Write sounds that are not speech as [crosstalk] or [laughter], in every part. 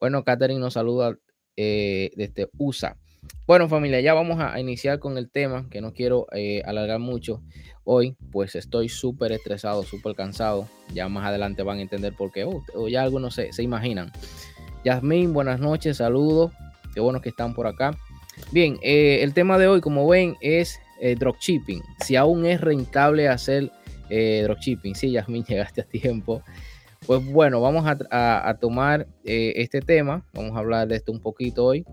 Bueno, Catherine nos saluda eh, desde USA. Bueno, familia, ya vamos a, iniciar con el tema, que no quiero eh, alargar mucho. Hoy, pues estoy súper estresado, súper cansado. Ya más adelante van a entender por qué, o ya algunos se, se imaginan. Yasmín, buenas noches, saludos. Qué bueno que están por acá. Bien, eh, el tema de hoy, como ven, es dropshipping. Si aún es rentable hacer eh, dropshipping. Sí, Yasmin, [laughs] llegaste a tiempo. Pues bueno, vamos a, tomar eh, este tema. Vamos a hablar de esto un poquito hoy.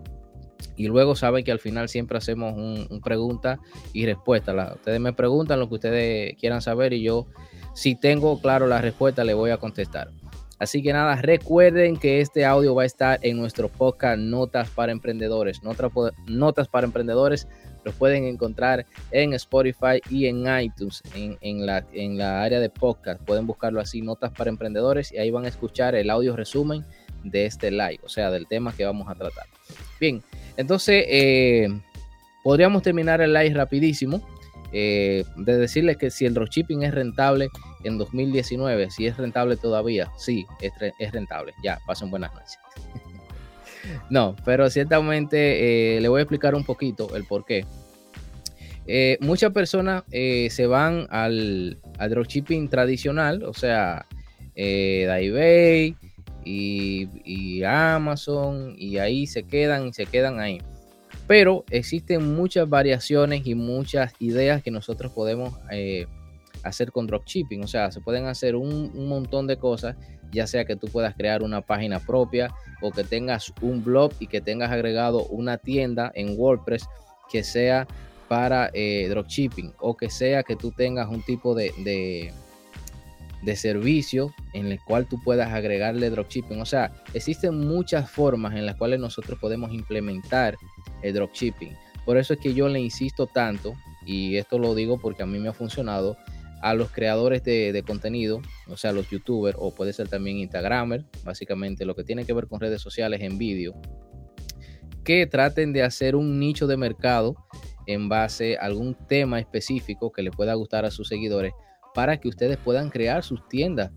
Y luego saben que al final siempre hacemos un, pregunta y respuesta. ustedes me preguntan lo que ustedes quieran saber y yo, si tengo claro la respuesta, le voy a contestar. Así que nada, recuerden que este audio va a estar en nuestro podcast Notas para Emprendedores. Notas para Emprendedores los pueden encontrar en Spotify y en iTunes, en, la, en la área de podcast. Pueden buscarlo así, Notas para Emprendedores, y ahí van a escuchar el audio resumen de este live, o sea, del tema que vamos a tratar. Bien, entonces eh, podríamos terminar el live rapidísimo. Eh, de decirles que si el dropshipping es rentable en 2019, si es rentable todavía, sí, es, es rentable. Ya, pasen buenas noches. No, pero ciertamente eh, le voy a explicar un poquito el por qué. Eh, muchas personas eh, se van al, dropshipping tradicional, o sea, de eBay y, Amazon, y ahí se quedan y se quedan ahí. Pero existen muchas variaciones y muchas ideas que nosotros podemos hacer con dropshipping. O sea, se pueden hacer un, montón de cosas, ya sea que tú puedas crear una página propia o que tengas un blog y que tengas agregado una tienda en WordPress que sea para eh, dropshipping o que sea que tú tengas un tipo de, de, de, servicio en el cual tú puedas agregarle dropshipping. O sea, existen muchas formas en las cuales nosotros podemos implementar el dropshipping. Por eso es que yo le insisto tanto, y esto lo digo porque a mí me ha funcionado, a los creadores de, contenido, o sea, los youtubers o puede ser también Instagramer, básicamente lo que tiene que ver con redes sociales en vídeo, que traten de hacer un nicho de mercado en base a algún tema específico que le pueda gustar a sus seguidores para que ustedes puedan crear sus tiendas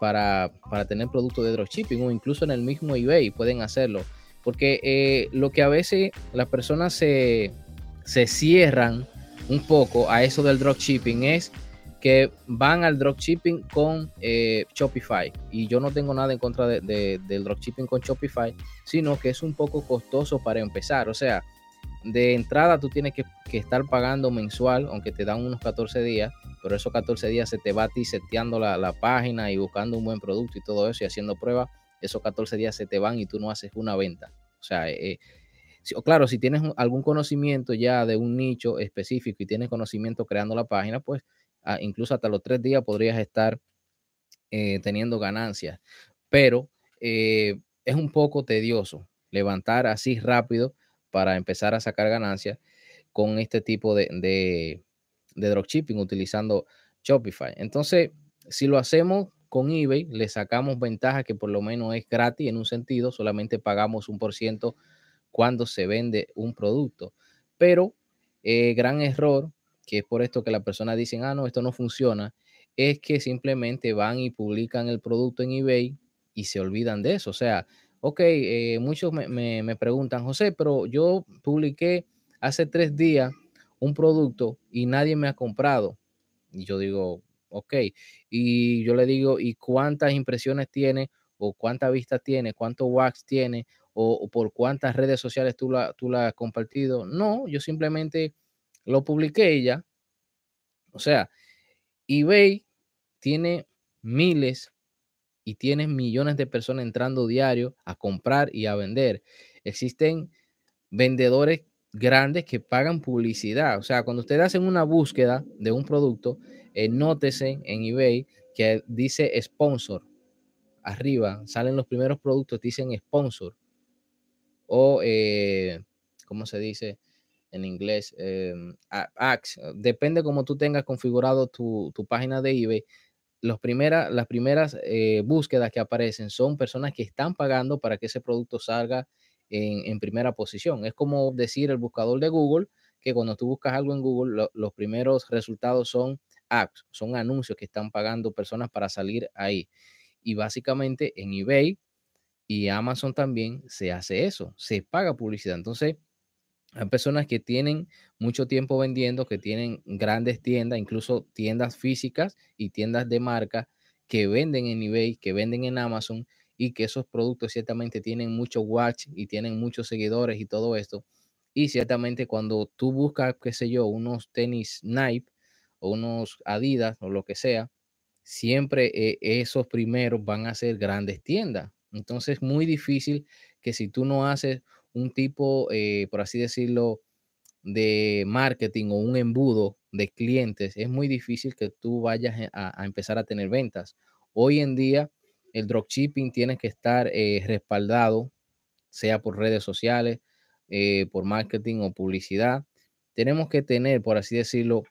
para, tener productos de dropshipping o incluso en el mismo eBay pueden hacerlo. Porque eh, lo que a veces las personas se, se cierran un poco a eso del dropshipping es que van al dropshipping con eh, Shopify. Y yo no tengo nada en contra de, del dropshipping con Shopify, sino que es un poco costoso para empezar. O sea, de entrada tú tienes que, estar pagando mensual, aunque te dan unos 14 días, pero esos 14 días se te va a ti seteando la, página y buscando un buen producto y todo eso y haciendo pruebas. Esos 14 días se te van y tú no haces una venta. O sea, eh, claro, si tienes algún conocimiento ya de un nicho específico y tienes conocimiento creando la página, pues incluso hasta los tres días podrías estar eh, teniendo ganancias. Pero eh, es un poco tedioso levantar así rápido para empezar a sacar ganancias con este tipo de, de, dropshipping utilizando Shopify. Entonces, si lo hacemos con eBay, le sacamos ventaja que por lo menos es gratis en un sentido, solamente pagamos un por ciento cuando se vende un producto. Pero eh, gran error que es por esto que las personas dicen, ah, no, esto no funciona, es que simplemente van y publican el producto en eBay y se olvidan de eso. O sea, ok, eh, muchos me, preguntan, José, pero yo publiqué hace tres días un producto y nadie me ha comprado. Y yo digo, ok, y yo le digo, ¿y cuántas impresiones tiene? ¿O cuántas vistas tiene? ¿Cuánto wax tiene? O, por cuántas redes sociales tú la, tú la has compartido? No, yo simplemente lo publiqué ya. O sea, eBay tiene miles y tiene millones de personas entrando diario a comprar y a vender. Existen vendedores grandes que pagan publicidad. O sea, cuando ustedes hacen una búsqueda de un producto, eh, nótese en eBay que dice sponsor. Arriba salen los primeros productos, dicen sponsor. O, eh, ¿cómo se dice? En inglés, em, depende cómo tú tengas configurado tu, página de eBay. Los las primeras eh, búsquedas que aparecen son personas que están pagando para que ese producto salga en, primera posición. Es como decir el buscador de Google, que cuando tú buscas algo en Google, los primeros resultados son ads, son anuncios que están pagando personas para salir ahí. Y básicamente en eBay Y Amazon también se hace eso, se paga publicidad. Entonces, hay personas que tienen mucho tiempo vendiendo, que tienen grandes tiendas, incluso tiendas físicas y tiendas de marca que venden en eBay, que venden en Amazon y que esos productos ciertamente tienen mucho watch y tienen muchos seguidores y todo esto. Y ciertamente cuando tú buscas, qué sé yo, unos tenis Nike o unos Adidas o lo que sea, siempre eh, esos primeros van a ser grandes tiendas. Entonces es muy difícil que si tú no haces un tipo, eh, por así decirlo, de marketing o un embudo de clientes, es muy difícil que tú vayas eh, a, empezar a tener ventas. Hoy en día, el dropshipping tiene que estar eh, respaldado, sea por redes sociales, por marketing o publicidad. Tenemos que tener, por así decirlo,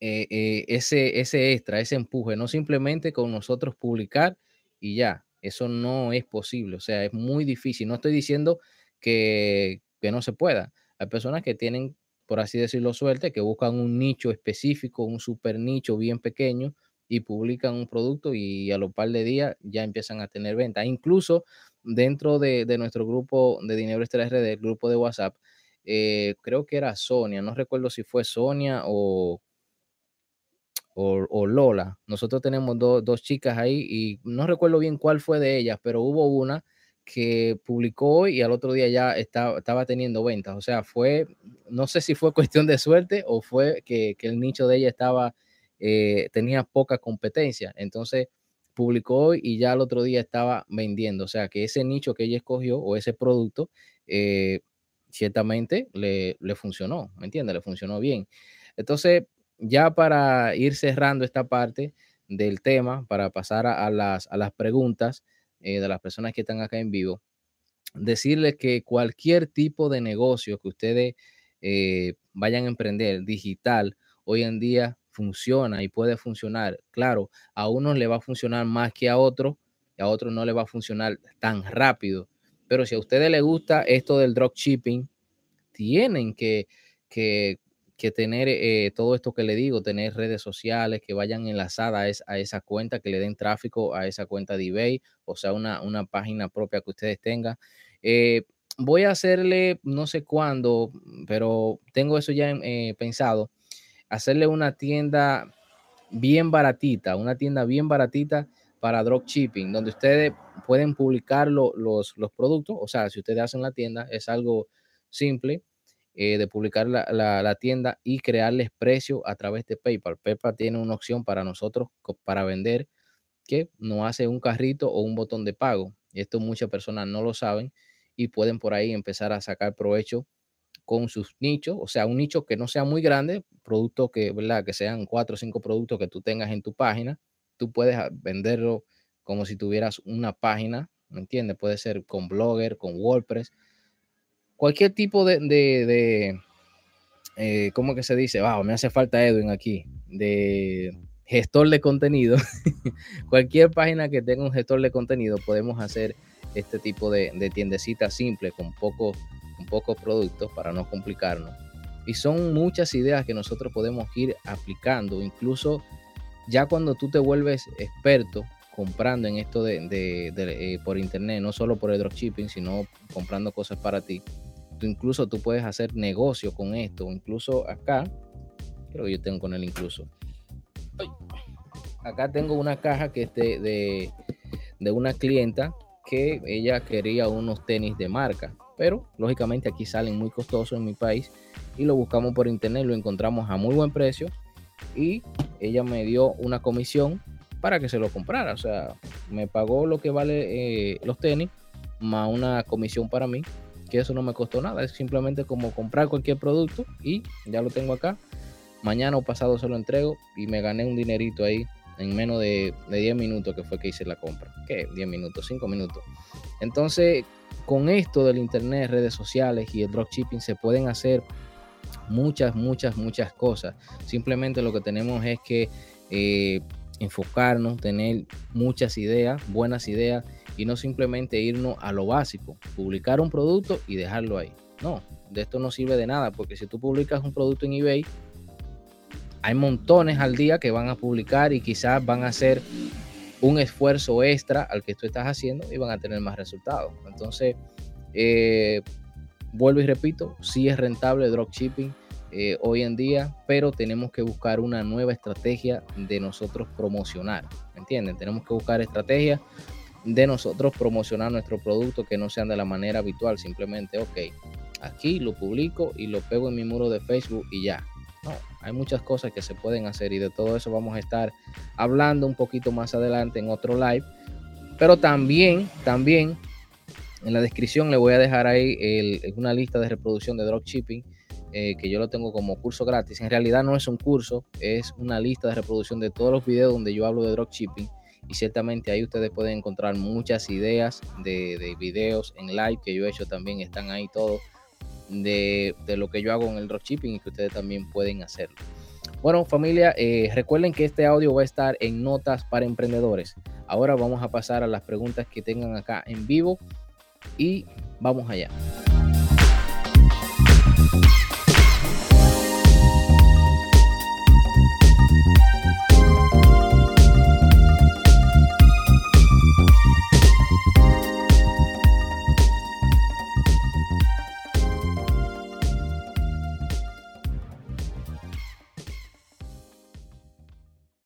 ese, ese extra, ese empuje, no simplemente con nosotros publicar y ya. Eso no es posible, o sea, es muy difícil. No estoy diciendo que, no se pueda. Hay personas que tienen, por así decirlo, suerte, que buscan un nicho específico, un super nicho bien pequeño y publican un producto y a los par de días ya empiezan a tener venta. Incluso dentro de, nuestro grupo de Dinero Extra RD, el grupo de WhatsApp, eh, creo que era Sonia, no recuerdo si fue Sonia o, o, Lola. Nosotros tenemos dos chicas ahí y no recuerdo bien cuál fue de ellas, pero hubo una que publicó y al otro día ya estaba, estaba teniendo ventas. O sea, fue, no sé si fue [laughs] cuestión de suerte o fue que, el nicho de ella estaba, eh, tenía poca competencia. Entonces publicó y ya al otro día estaba vendiendo. O sea, que ese nicho que ella escogió o ese producto, eh, ciertamente le, le funcionó, ¿me entiendes? Le funcionó bien. Entonces, ya para ir cerrando esta parte del tema, para pasar a, las, a las preguntas, eh, de las personas que están acá en vivo, decirles que cualquier tipo de negocio que ustedes eh, vayan a emprender digital, hoy en día funciona y puede funcionar. Claro, a unos le va a funcionar más que a otros, a otros no le va a funcionar tan rápido. Pero si a ustedes les gusta esto del dropshipping, tienen que, que que tener eh, todo esto que le digo, tener redes sociales que vayan enlazadas a, esa cuenta, que le den tráfico a esa cuenta de eBay, o sea, una, página propia que ustedes tengan. Eh, voy a hacerle, no sé cuándo, pero tengo eso ya eh, pensado, hacerle una tienda bien baratita, una tienda bien baratita para dropshipping, donde ustedes pueden publicar los, los productos, o sea, si ustedes hacen la tienda, es algo simple eh, de publicar la, tienda y crearles precio a través de PayPal. PayPal tiene una opción para nosotros para vender que no hace un carrito o un botón de pago. Esto muchas personas no lo saben y pueden por ahí empezar a sacar provecho con sus nichos, o sea, un nicho que no sea muy grande, productos que, ¿verdad? que sean cuatro o cinco productos que tú tengas en tu página, tú puedes ah, venderlo como si tuvieras una página, ¿me entiendes? Puede ser con Blogger, con WordPress, cualquier tipo de, de, eh, ¿cómo que se dice? Wow, me hace falta Edwin aquí, de gestor de contenido. [laughs] cualquier página que tenga un gestor de contenido podemos hacer este tipo de, de tiendecita simple con pocos con pocos productos para no complicarnos. Y son muchas ideas que nosotros podemos ir aplicando, incluso ya cuando tú te vuelves experto comprando en esto de, eh, por internet, no solo por el dropshipping, sino comprando cosas para ti, incluso tú puedes hacer negocio con esto, incluso acá, creo que yo tengo con él incluso. Acá tengo una caja que es de, de, una clienta que ella quería unos tenis de marca, pero lógicamente aquí salen muy costosos en mi país y lo buscamos por internet, lo encontramos a muy buen precio y ella me dio una comisión para que se lo comprara, o sea, me pagó lo que vale eh, los tenis más una comisión para mí que eso no me costó nada, es simplemente como comprar cualquier producto y ya lo tengo acá. Mañana o pasado se lo entrego y me gané un dinerito ahí en menos de, 10 minutos que fue que hice la compra. ¿Qué? 10 minutos, 5 minutos. Entonces, con esto del internet, redes sociales y el dropshipping se pueden hacer muchas, muchas, muchas cosas. Simplemente lo que tenemos es que eh, enfocarnos, tener muchas ideas, buenas ideas y no simplemente irnos a lo básico, publicar un producto y dejarlo ahí. No, de esto no sirve de nada, porque si tú publicas un producto en eBay, hay montones al día que van a publicar y quizás van a ser un esfuerzo extra al que tú estás haciendo y van a tener más resultados. Entonces, eh, vuelvo y repito, sí es rentable dropshipping eh, hoy en día, pero tenemos que buscar una nueva estrategia de nosotros promocionar, ¿entienden? Tenemos que buscar estrategias de nosotros promocionar nuestro producto que no sean de la manera habitual, simplemente, ok, aquí lo publico y lo pego en mi muro de Facebook y ya. No, hay muchas cosas que se pueden hacer y de todo eso vamos a estar hablando un poquito más adelante en otro live. Pero también, también en la descripción le voy a dejar ahí una lista de reproducción de dropshipping eh, que yo lo tengo como curso gratis. En realidad no es un curso, es una lista de reproducción de todos los videos donde yo hablo de dropshipping. Y ciertamente ahí ustedes pueden encontrar muchas ideas de, de videos en live que yo he hecho también, están ahí todos de, lo que yo hago en el dropshipping y que ustedes también pueden hacerlo. Bueno, familia, eh, recuerden que este audio va a estar en notas para emprendedores. Ahora vamos a pasar a las preguntas que tengan acá en vivo y vamos allá.